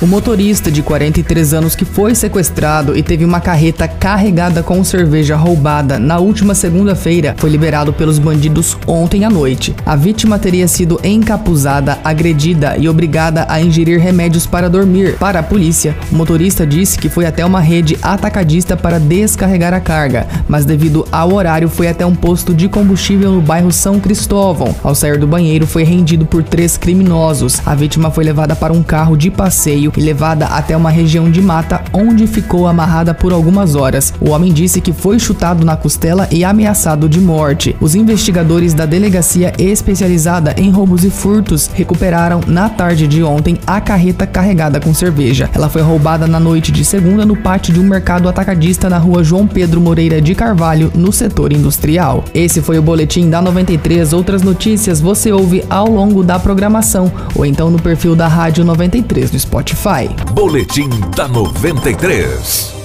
O motorista de 43 anos que foi sequestrado e teve uma carreta carregada com cerveja roubada na última segunda-feira foi liberado pelos bandidos ontem à noite. A vítima teria sido encapuzada, agredida e obrigada a ingerir remédios para dormir. Para a polícia, o motorista disse que foi até uma rede atacadista para descarregar a carga, mas devido ao horário foi até um posto de combustível no bairro São Cristóvão. Ao sair do banheiro, foi rendido por três criminosos. A vítima foi levada para um carro de passeio e levada até uma região de mata onde ficou amarrada por algumas horas. O homem disse que foi chutado na costela e ameaçado de morte. Os investigadores da delegacia especializada em roubos e furtos recuperaram na tarde de ontem a carreta carregada com cerveja. Ela foi roubada na noite de segunda no pátio de um mercado atacadista na rua João Pedro Moreira de Carvalho, no setor industrial. Esse foi o boletim da 93. Outras notícias você ouve ao longo da programação ou então no perfil da Rádio 93 no Spotify. Boletim da 93.